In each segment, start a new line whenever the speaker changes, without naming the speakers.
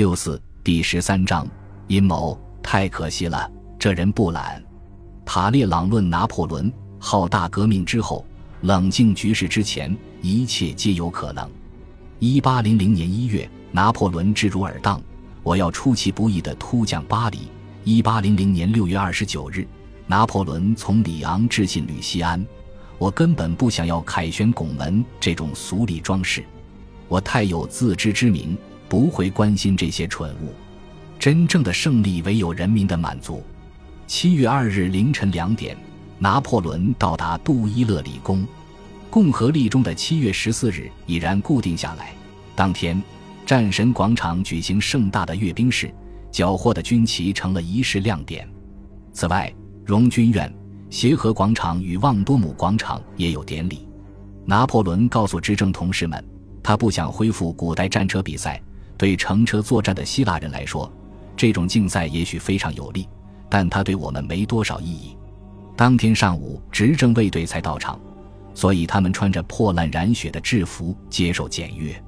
六四第十三章阴谋，太可惜了，这人不懒。塔列朗论拿破仑，好大革命之后，冷静局势之前，一切皆有可能。一八零零年一月，拿破仑置如尔当，我要出其不意的突降巴黎。一八零零年六月二十九日，拿破仑从里昂致信吕西安，我根本不想要凯旋拱门这种俗礼装饰，我太有自知之明。不会关心这些蠢物，真正的胜利唯有人民的满足。七月二日凌晨两点，拿破仑到达杜伊勒里宫。共和历中的七月十四日已然固定下来。当天，战神广场举行盛大的阅兵式，缴获的军旗成了仪式亮点。此外，荣军院、协和广场与旺多姆广场也有典礼。拿破仑告诉执政同事们，他不想恢复古代战车比赛。对乘车作战的希腊人来说，这种竞赛也许非常有利，但它对我们没多少意义。当天上午，执政卫队才到场，所以他们穿着破烂染血的制服接受检阅。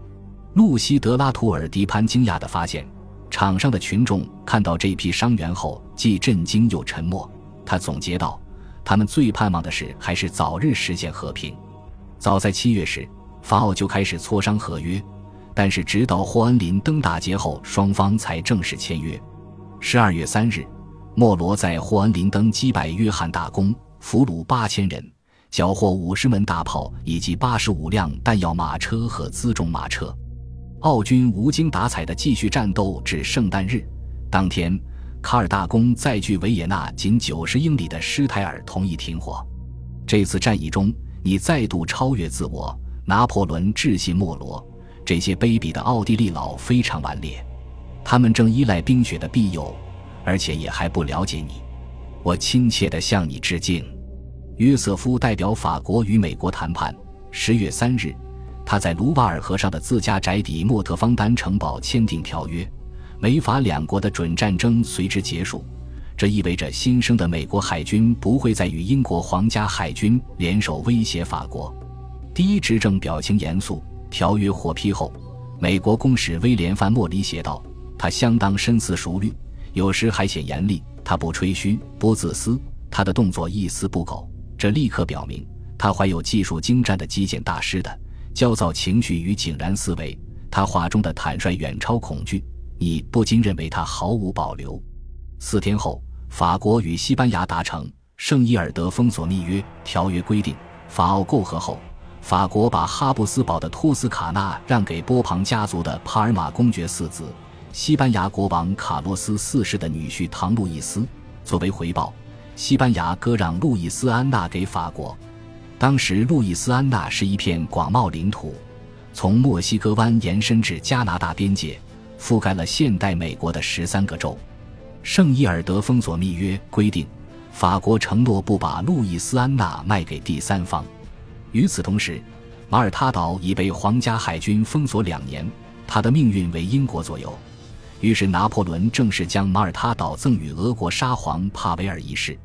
路西德拉图尔迪潘惊讶地发现，场上的群众看到这批伤员后，既震惊又沉默。他总结道：“他们最盼望的是还是早日实现和平。”早在七月时，法奥就开始磋商合约。但是，直到霍恩林登大捷后，双方才正式签约。十二月三日，莫罗在霍恩林登击败约翰大公，俘虏八千人，缴获五十门大炮以及八十五辆弹药马车和辎重马车。奥军无精打采地继续战斗至圣诞日。当天，卡尔大公在距维也纳仅九十英里的施泰尔同意停火。这次战役中，你再度超越自我。拿破仑致信莫罗。这些卑鄙的奥地利佬非常顽劣，他们正依赖冰雪的庇佑，而且也还不了解你。我亲切地向你致敬。约瑟夫代表法国与美国谈判。十月三日，他在卢瓦尔河上的自家宅邸莫特方丹城堡签订条约，美法两国的准战争随之结束。这意味着新生的美国海军不会再与英国皇家海军联手威胁法国。第一执政表情严肃。条约获批后，美国公使威廉·范莫里写道：“他相当深思熟虑，有时还显严厉。他不吹嘘，不自私，他的动作一丝不苟。这立刻表明，他怀有技术精湛的击剑大师的焦躁情绪与井然思维。他话中的坦率远超恐惧，你不禁认为他毫无保留。”四天后，法国与西班牙达成圣伊尔德封锁密约条约，规定法奥媾和后。法国把哈布斯堡的托斯卡纳让给波旁家族的帕尔马公爵四子，西班牙国王卡洛斯四世的女婿唐路易斯。作为回报，西班牙割让路易斯安娜给法国。当时，路易斯安娜是一片广袤领土，从墨西哥湾延伸至加拿大边界，覆盖了现代美国的十三个州。圣伊尔德封锁密约规定，法国承诺不把路易斯安娜卖给第三方。与此同时，马耳他岛已被皇家海军封锁两年，他的命运为英国左右。于是，拿破仑正式将马耳他岛赠与俄国沙皇帕维尔一世，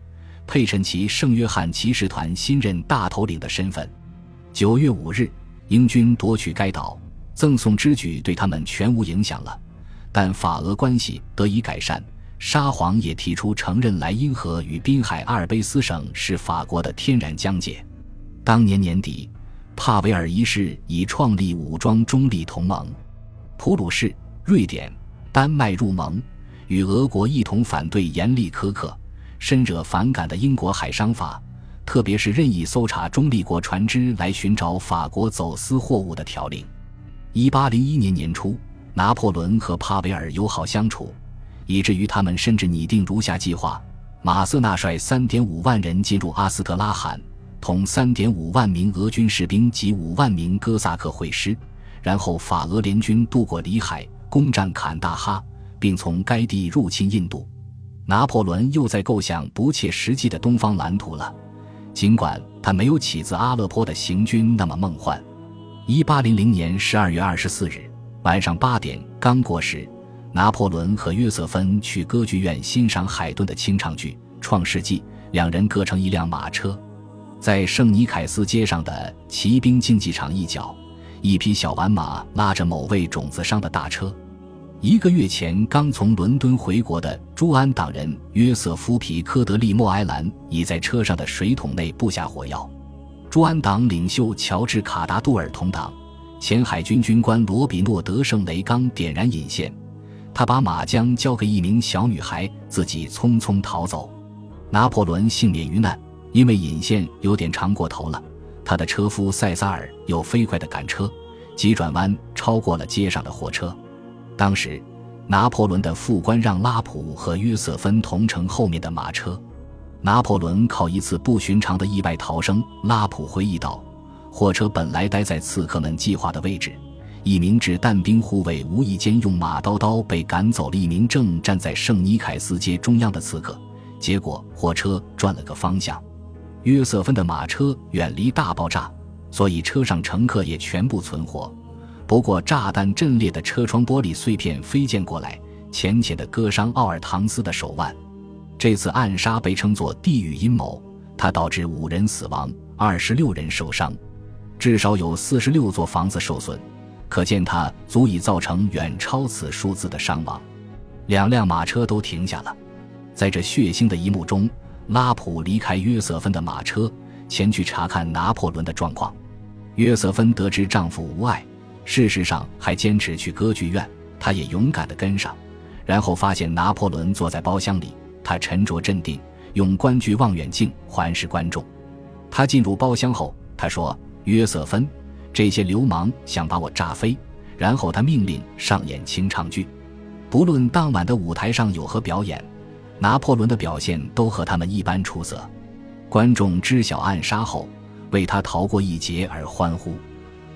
佩衬其圣约翰骑士团新任大头领的身份。九月五日，英军夺取该岛，赠送之举对他们全无影响了。但法俄关系得以改善，沙皇也提出承认莱茵河与滨海阿尔卑斯省是法国的天然疆界。当年年底，帕维尔一世已创立武装中立同盟，普鲁士、瑞典、丹麦入盟，与俄国一同反对严厉苛刻、深惹反感的英国海商法，特别是任意搜查中立国船只来寻找法国走私货物的条令。一八零一年年初，拿破仑和帕维尔友好相处，以至于他们甚至拟定如下计划：马瑟纳率三点五万人进入阿斯特拉罕。同三点五万名俄军士兵及五万名哥萨克会师，然后法俄联军渡过里海，攻占坎大哈，并从该地入侵印度。拿破仑又在构想不切实际的东方蓝图了，尽管他没有起自阿勒颇的行军那么梦幻。一八零零年十二月二十四日晚上八点刚过时，拿破仑和约瑟芬去歌剧院欣赏海顿的清唱剧《创世纪》，两人各乘一辆马车。在圣尼凯斯街上的骑兵竞技场一角，一匹小玩马拉着某位种子商的大车。一个月前刚从伦敦回国的朱安党人约瑟夫·皮科德利莫埃兰已在车上的水桶内布下火药。朱安党领袖乔治·卡达杜尔同党前海军军官罗比诺·德圣雷刚点燃引线，他把马缰交给一名小女孩，自己匆匆逃走。拿破仑幸免于难，因为引线有点长过头了。他的车夫塞萨尔又飞快地赶车，急转弯超过了街上的货车。当时，拿破仑的副官让拉普和约瑟芬同乘后面的马车。拿破仑靠一次不寻常的意外逃生。拉普回忆道：“货车本来待在刺客们计划的位置，一名掷弹兵护卫无意间用马刀刀被赶走了一名正站在圣尼凯斯街中央的刺客，结果货车转了个方向。约瑟芬的马车远离大爆炸，所以车上乘客也全部存活。”不过，炸弹震裂的车窗玻璃碎片飞溅过来，浅浅的割伤奥尔唐斯的手腕。这次暗杀被称作“地狱阴谋”，它导致五人死亡，二十六人受伤，至少有四十六座房子受损，可见它足以造成远超此数字的伤亡。两辆马车都停下了，在这血腥的一幕中，拉普离开约瑟芬的马车，前去查看拿破仑的状况。约瑟芬得知丈夫无碍。事实上，还坚持去歌剧院。她也勇敢地跟上，然后发现拿破仑坐在包厢里。他沉着镇定，用观剧望远镜环视观众。他进入包厢后，他说：“约瑟芬，这些流氓想把我炸飞。”然后他命令上演清唱剧。不论当晚的舞台上有何表演，拿破仑的表现都和他们一般出色。观众知晓暗杀后，为他逃过一劫而欢呼。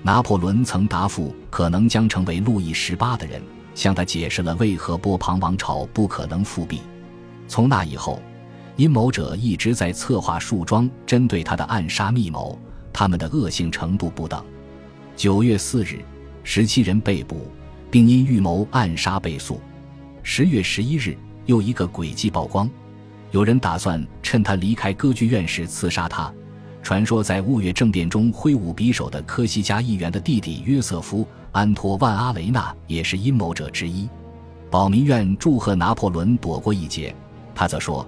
拿破仑曾答复可能将成为路易十八的人，向他解释了为何波旁王朝不可能复辟。从那以后，阴谋者一直在策划树桩针对他的暗杀密谋，他们的恶性程度不等。九月四日，十七人被捕，并因预谋暗杀被诉。十月十一日，又一个诡计曝光，有人打算趁他离开歌剧院时刺杀他。传说在雾月政变中挥舞匕首的科西嘉议员的弟弟约瑟夫·安托万·阿雷纳也是阴谋者之一。保民院祝贺拿破仑躲过一劫，他则说：“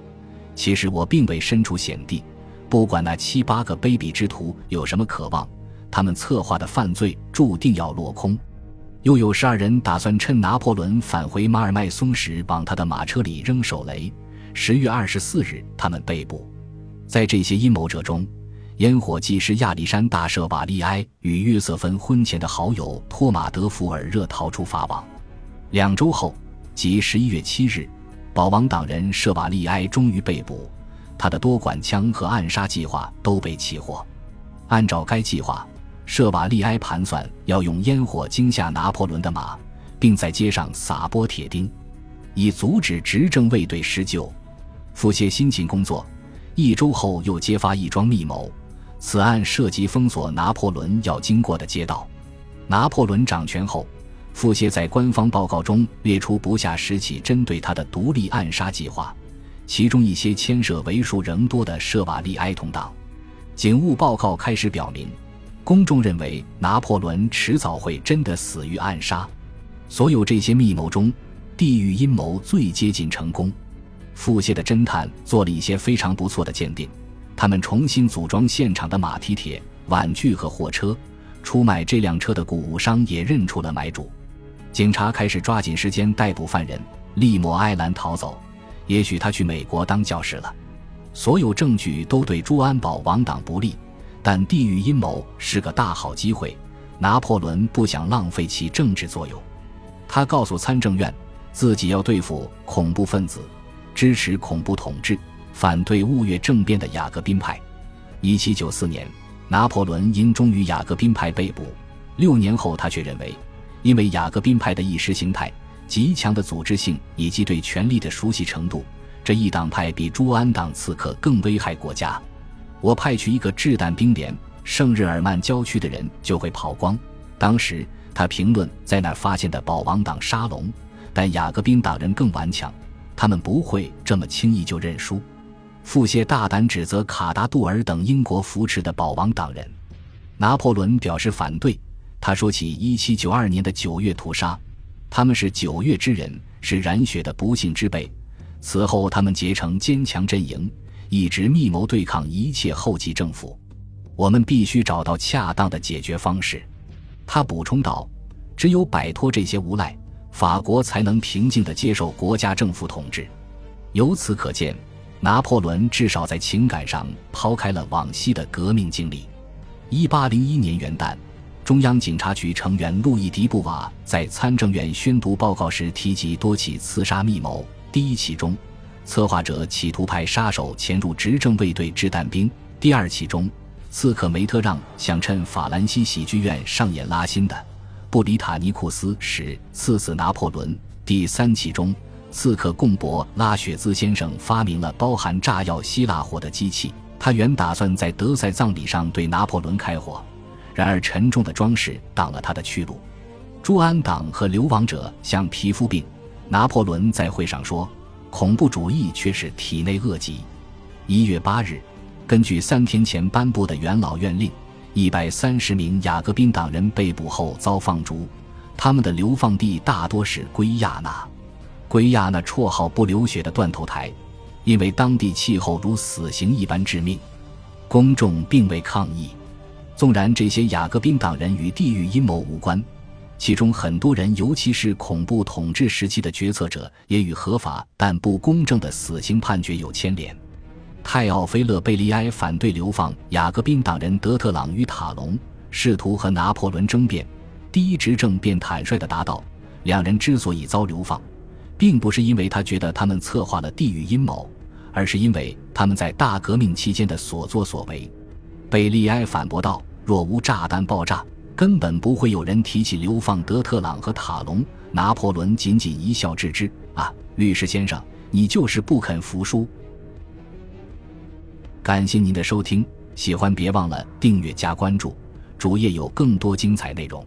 其实我并未身处险地，不管那七八个卑鄙之徒有什么渴望，他们策划的犯罪注定要落空。”又有十二人打算趁拿破仑返回马尔麦松时往他的马车里扔手雷。十月二十四日，他们被捕。在这些阴谋者中，烟火技师亚历山大·舍瓦利埃与约瑟芬婚前的好友托马德·福尔热逃出法网。两周后，即十一月七日，保王党人舍瓦利埃终于被捕，他的多管枪和暗杀计划都被起获。按照该计划，舍瓦利埃盘算要用烟火惊吓拿破仑的马，并在街上撒播铁钉，以阻止执政卫队施救。富谢辛勤工作，一周后又揭发一桩密谋。此案涉及封锁拿破仑要经过的街道。拿破仑掌权后，傅歇在官方报告中列出不下十起针对他的独立暗杀计划，其中一些牵涉为数仍多的舍瓦利埃同党。警务报告开始表明，公众认为拿破仑迟早会真的死于暗杀。所有这些密谋中，地狱阴谋最接近成功。腹泻的侦探做了一些非常不错的鉴定。他们重新组装现场的马蹄铁、碗具和货车，出卖这辆车的谷物商也认出了买主。警察开始抓紧时间逮捕犯人。利莫埃兰逃走，也许他去美国当教师了。所有证据都对朱安保王党不利，但地狱阴谋是个大好机会。拿破仑不想浪费其政治作用，他告诉参政院，自己要对付恐怖分子，支持恐怖统治。反对雾月政变的雅各宾派。一七九四年，拿破仑因忠于雅各宾派被捕。六年后，他却认为，因为雅各宾派的意识形态、极强的组织性以及对权力的熟悉程度，这一党派比朱安党刺客更危害国家。我派去一个掷弹兵连，圣日耳曼郊区的人就会跑光。当时他评论在那儿发现的保王党沙龙，但雅各宾党人更顽强，他们不会这么轻易就认输。傅谢大胆指责卡达杜尔等英国扶持的保王党人，拿破仑表示反对。他说起1792年的九月屠杀，他们是九月之人，是染血的不幸之辈。此后，他们结成坚强阵营，一直密谋对抗一切后继政府。我们必须找到恰当的解决方式。他补充道：“只有摆脱这些无赖，法国才能平静地接受国家政府统治。”由此可见，拿破仑至少在情感上抛开了往昔的革命经历。一八零一年元旦，中央警察局成员路易·迪布瓦在参政院宣读报告时提及多起刺杀密谋。第一起中，策划者企图派杀手潜入执政卫队掷弹兵；第二起中，刺客梅特让想趁法兰西喜剧院上演拉辛的《布里塔尼库斯》时刺死拿破仑；第三起中，刺客贡博拉雪兹先生发明了包含炸药希腊火的机器。他原打算在德赛葬礼上对拿破仑开火，然而沉重的装饰挡了他的去路。朱安党和流亡者像皮肤病，拿破仑在会上说，恐怖主义却是体内恶疾。一月八日，根据三天前颁布的元老院令，一百三十名雅各宾党人被捕后遭放逐，他们的流放地大多是圭亚那。圭亚那绰号“不流血的断头台”。因为当地气候如死刑一般致命，公众并未抗议。纵然这些雅各宾党人与地狱阴谋无关，其中很多人，尤其是恐怖统治时期的决策者，也与合法但不公正的死刑判决有牵连。泰奥菲勒·贝利埃反对流放雅各宾党人德特朗与塔隆，试图和拿破仑争辩。第一执政便坦率地答道：两人之所以遭流放。并不是因为他觉得他们策划了地狱阴谋，而是因为他们在大革命期间的所作所为。贝利埃反驳道：“若无炸弹爆炸，根本不会有人提起流放德特朗和塔隆。”拿破仑仅仅一笑置之：“啊，律师先生，你就是不肯服输。”感谢您的收听，喜欢别忘了订阅加关注，主页有更多精彩内容。